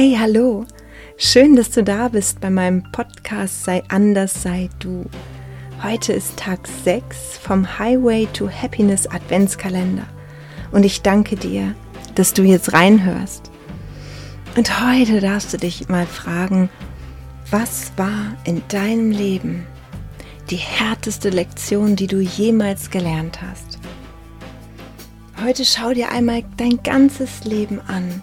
Hallo, schön, dass du da bist bei meinem Podcast Sei anders, sei du. Heute ist Tag 6 vom Highway to Happiness Adventskalender und ich danke dir, dass du jetzt reinhörst. Und heute darfst du dich mal fragen, was war in deinem Leben die härteste Lektion, die du jemals gelernt hast? Heute schau dir einmal dein ganzes Leben an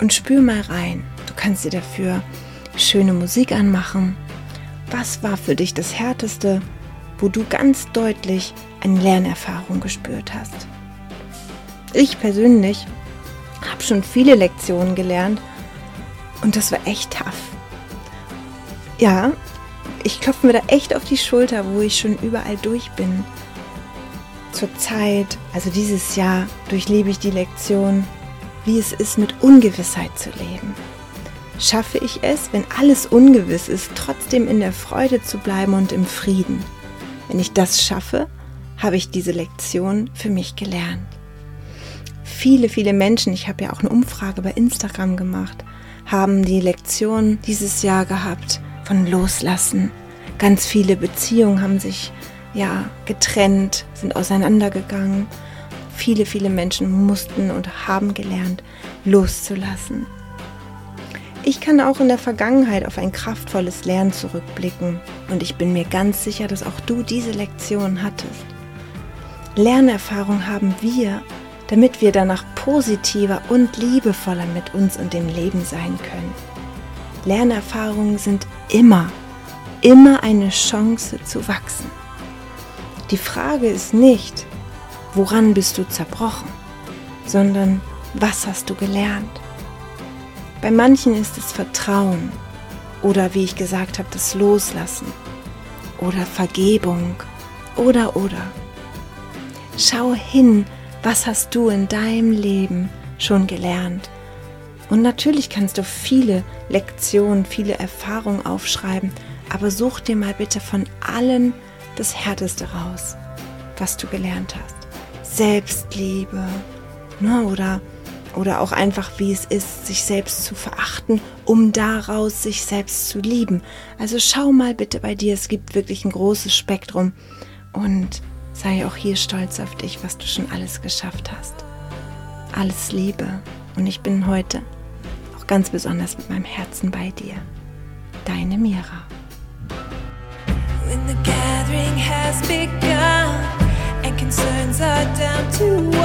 und spür mal rein. Kannst dir dafür schöne Musik anmachen. Was war für dich das Härteste, wo du ganz deutlich eine Lernerfahrung gespürt hast? Ich persönlich habe schon viele Lektionen gelernt und das war echt tough. Ja, ich klopfe mir da echt auf die Schulter, wo ich schon überall durch bin. Zurzeit, also dieses Jahr, durchlebe ich die Lektion wie es ist, mit Ungewissheit zu leben. Schaffe ich es, wenn alles ungewiss ist, trotzdem in der Freude zu bleiben und im Frieden? Wenn ich das schaffe, habe ich diese Lektion für mich gelernt. Viele, viele Menschen, ich habe ja auch eine Umfrage bei Instagram gemacht, haben die Lektion dieses Jahr gehabt von Loslassen. Ganz viele Beziehungen haben sich ja getrennt, sind auseinandergegangen Viele, viele Menschen mussten und haben gelernt, loszulassen. Ich kann auch in der Vergangenheit auf ein kraftvolles Lernen zurückblicken und ich bin mir ganz sicher, dass auch du diese Lektion hattest. Lernerfahrung haben wir, damit wir danach positiver und liebevoller mit uns und dem Leben sein können. Lernerfahrungen sind immer, immer eine Chance zu wachsen. Die Frage ist nicht, woran bist du zerbrochen, sondern was hast du gelernt. Bei manchen ist es Vertrauen oder wie ich gesagt habe, das Loslassen oder Vergebung oder oder. Schau hin, was hast du in deinem Leben schon gelernt. Und natürlich kannst du viele Lektionen, viele Erfahrungen aufschreiben, aber such dir mal bitte von allen das Härteste raus, was du gelernt hast. Selbstliebe ne, oder, oder auch einfach, wie es ist, sich selbst zu verachten, um daraus sich selbst zu lieben. Also schau mal bitte bei dir, es gibt wirklich ein großes Spektrum und sei auch hier stolz auf dich, was du schon alles geschafft hast. Alles Liebe und ich bin heute auch ganz besonders mit meinem Herzen bei dir. Deine Mira. When the gathering has begun and concerns are down to